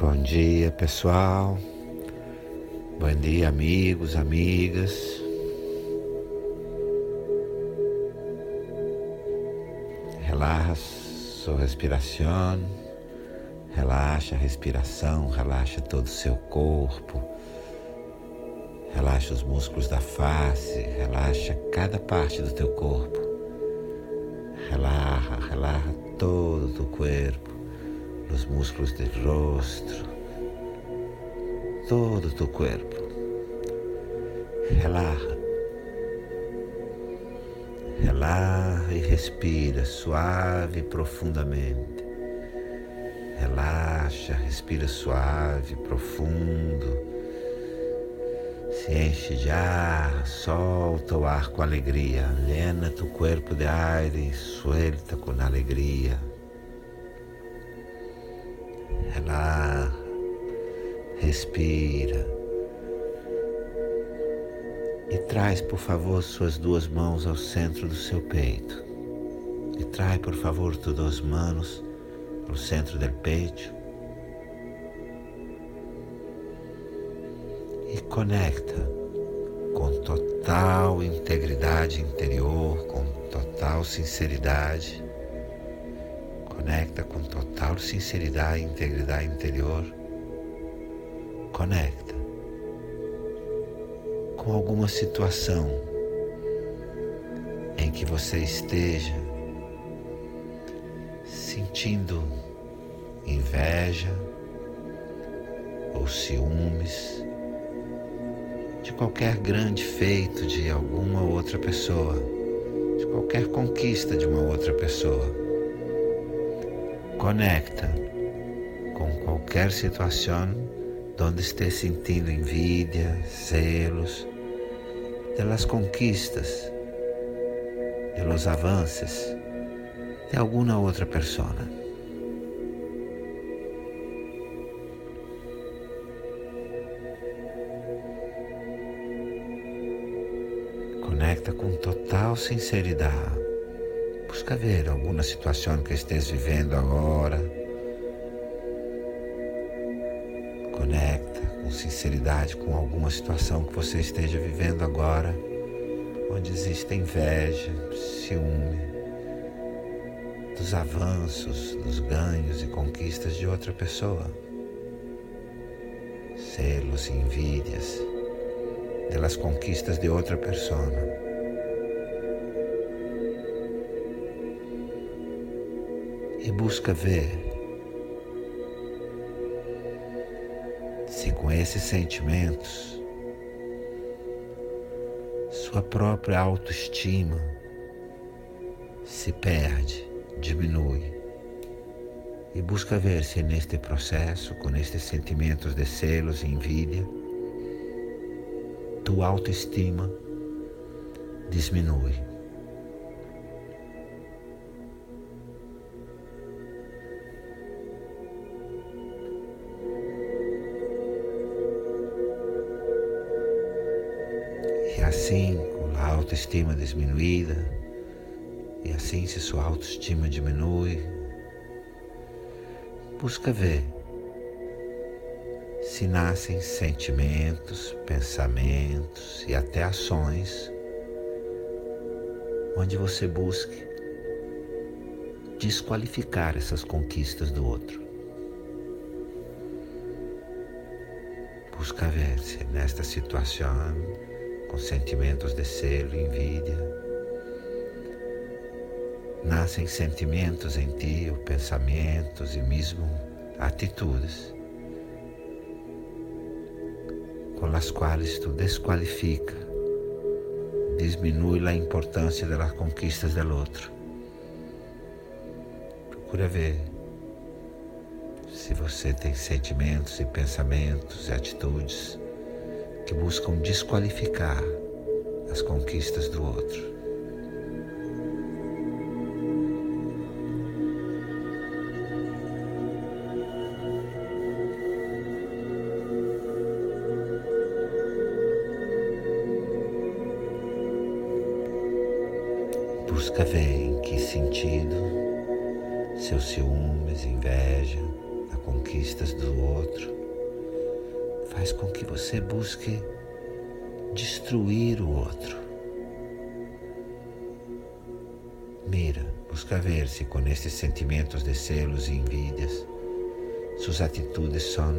Bom dia, pessoal. Bom dia, amigos, amigas. Relaxa sua respiração. Relaxa a respiração, relaxa todo o seu corpo. Relaxa os músculos da face, relaxa cada parte do teu corpo. Relaxa, relaxa todo o corpo, os músculos do rosto, todo o teu corpo. Relaxa. Relaxa e respira suave e profundamente. Relaxa, respira suave, profundo se enche de ar, solta o ar com alegria, llena tu corpo de ar e suelta com alegria. Relaxa, respira. E traz, por favor, suas duas mãos ao centro do seu peito. E traz, por favor, tuas duas mãos ao centro do peito. e conecta com total integridade interior, com total sinceridade. Conecta com total sinceridade e integridade interior. Conecta com alguma situação em que você esteja sentindo inveja ou ciúmes de qualquer grande feito de alguma outra pessoa, de qualquer conquista de uma outra pessoa. Conecta com qualquer situação onde esteja sentindo envidia, celos, das conquistas, de los avanços de alguma outra pessoa. Conecta com total sinceridade. Busca ver alguma situação que estés vivendo agora. Conecta com sinceridade com alguma situação que você esteja vivendo agora, onde existe inveja, ciúme, dos avanços, dos ganhos e conquistas de outra pessoa, celos e envidias de las conquistas de outra persona. E busca ver se com esses sentimentos sua própria autoestima se perde, diminui. E busca ver se neste processo, com estes sentimentos de celos e envidia, tua autoestima diminui. E assim, com a autoestima diminuída, e assim se sua autoestima diminui, busca ver se nascem sentimentos, pensamentos e até ações onde você busque desqualificar essas conquistas do outro. Busca ver se nesta situação, com sentimentos de selo envidia, nascem sentimentos em ti, pensamentos e mesmo atitudes com as quais tu desqualifica, diminui a importância das conquistas do outro. Procura ver se você tem sentimentos e pensamentos e atitudes que buscam desqualificar as conquistas do outro. Busca ver em que sentido seus ciúmes, inveja, a conquistas do outro faz com que você busque destruir o outro. Mira, busca ver se com estes sentimentos de celos e envidias, suas atitudes são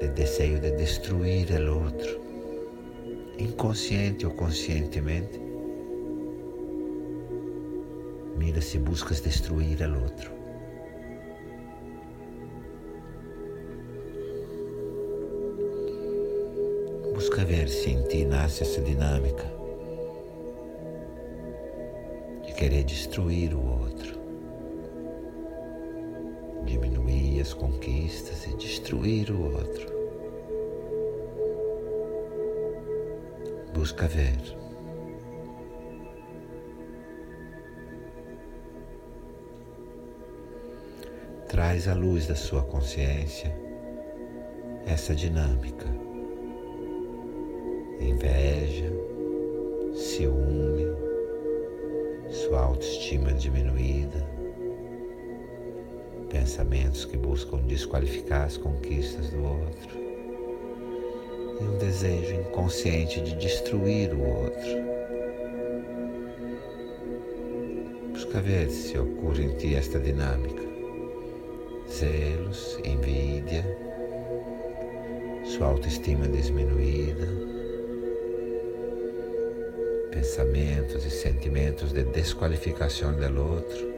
de desejo de destruir o outro, inconsciente ou conscientemente. Mira se buscas destruir o outro. Ti nasce essa dinâmica de querer destruir o outro, diminuir as conquistas e destruir o outro. Busca ver. Traz à luz da sua consciência essa dinâmica inveja, ciúme, sua autoestima diminuída, pensamentos que buscam desqualificar as conquistas do outro e um desejo inconsciente de destruir o outro. Busca ver se ocorre em ti esta dinâmica. Zelos, envidia, sua autoestima diminuída, pensamentos e sentimentos de desqualificação do outro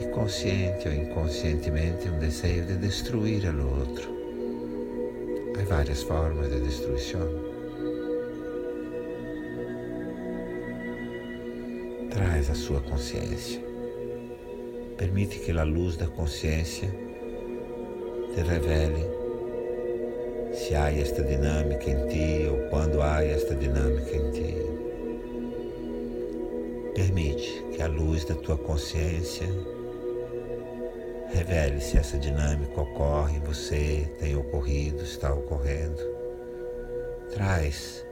e consciente ou inconscientemente um desejo de destruir o outro. Há várias formas de destruição. Traz a sua consciência. Permite que a luz da consciência te revele se há esta dinâmica em ti ou quando há esta dinâmica em ti. Permite que a luz da tua consciência revele se essa dinâmica ocorre em você, tem ocorrido, está ocorrendo. Traz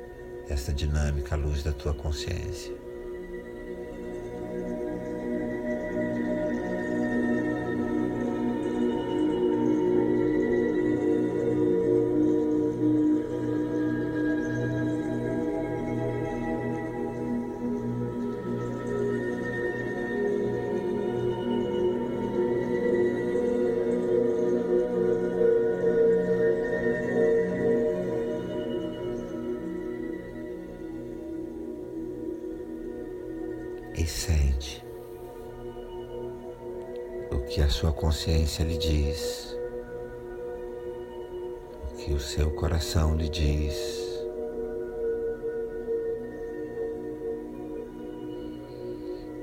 esta dinâmica à luz da tua consciência. Que a sua consciência lhe diz, o que o seu coração lhe diz.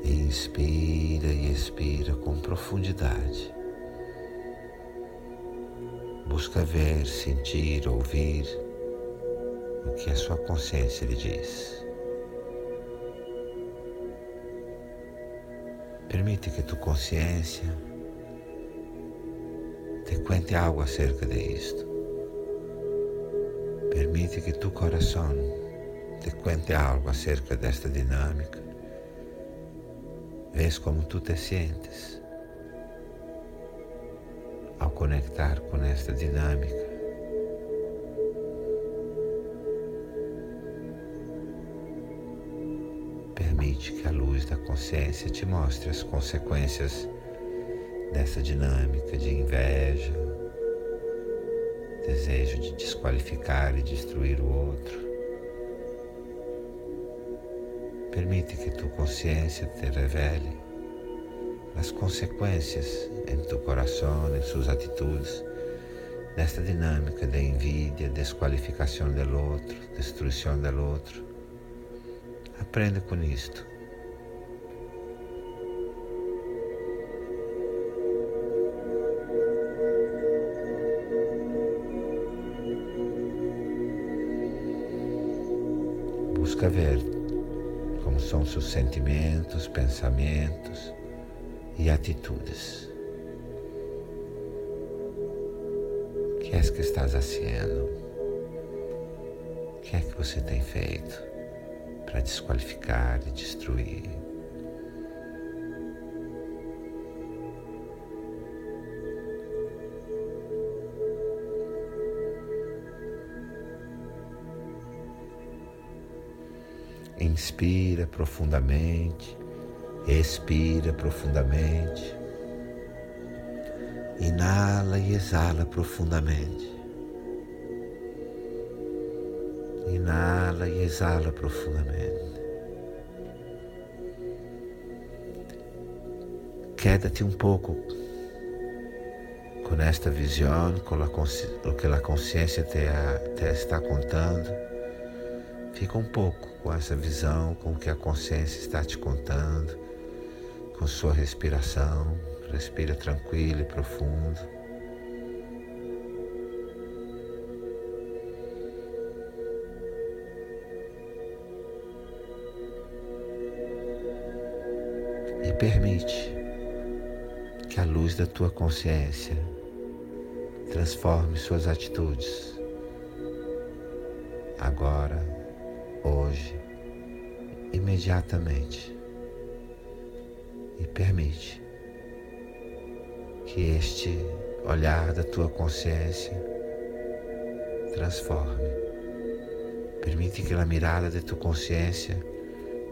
Inspira e expira com profundidade. Busca ver, sentir, ouvir o que a sua consciência lhe diz. Permite que tu consciência te cuente algo acerca de. Permite que tu coração te cuente algo acerca desta dinâmica. Vês como tu te sientes ao conectar com esta dinâmica. Permite que a luz da consciência te mostre as consequências dessa dinâmica de inveja, desejo de desqualificar e destruir o outro. Permite que tua consciência te revele as consequências em tu coração, em suas atitudes, desta dinâmica de envidia, desqualificação do outro, destruição do outro. Aprenda com isto. Ver como são seus sentimentos, pensamentos e atitudes. O que é que estás fazendo? O que é que você tem feito? para desqualificar e destruir. Inspira profundamente, expira profundamente. Inala e exala profundamente. Inala e exala profundamente. Queda-te um pouco com esta visão, com o que a consciência te, te está contando. Fica um pouco com essa visão, com o que a consciência está te contando, com sua respiração. Respira tranquilo e profundo. E permite que a luz da tua consciência transforme suas atitudes agora, hoje, imediatamente. E permite que este olhar da tua consciência transforme. Permite que a mirada de tua consciência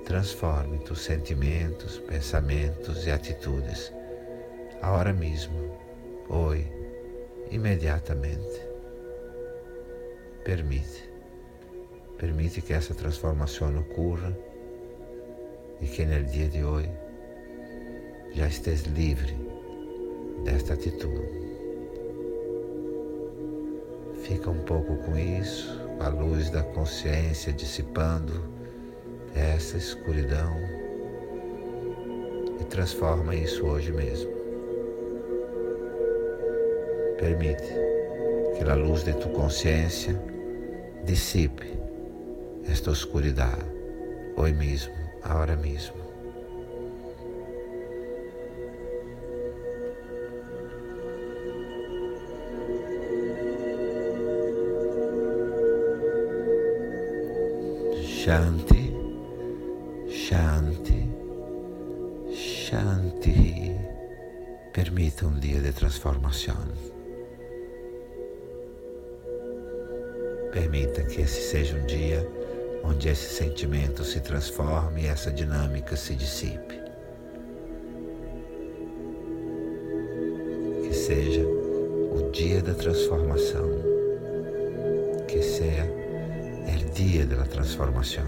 transforme tus sentimentos, pensamentos e atitudes, agora mesmo, hoje, imediatamente. Permite. Permite que essa transformação ocorra e que no dia de hoje já estés livre desta atitude. Fica um pouco com isso, a luz da consciência dissipando essa escuridão e transforma isso hoje mesmo. Permite que a luz de tua consciência dissipe esta escuridão hoje mesmo, agora mesmo. Shanti, Shanti, Shanti. Permita um dia de transformação. Permita que esse seja um dia onde esse sentimento se transforme e essa dinâmica se dissipe. Que seja o dia da transformação. Que seja dia da transformação.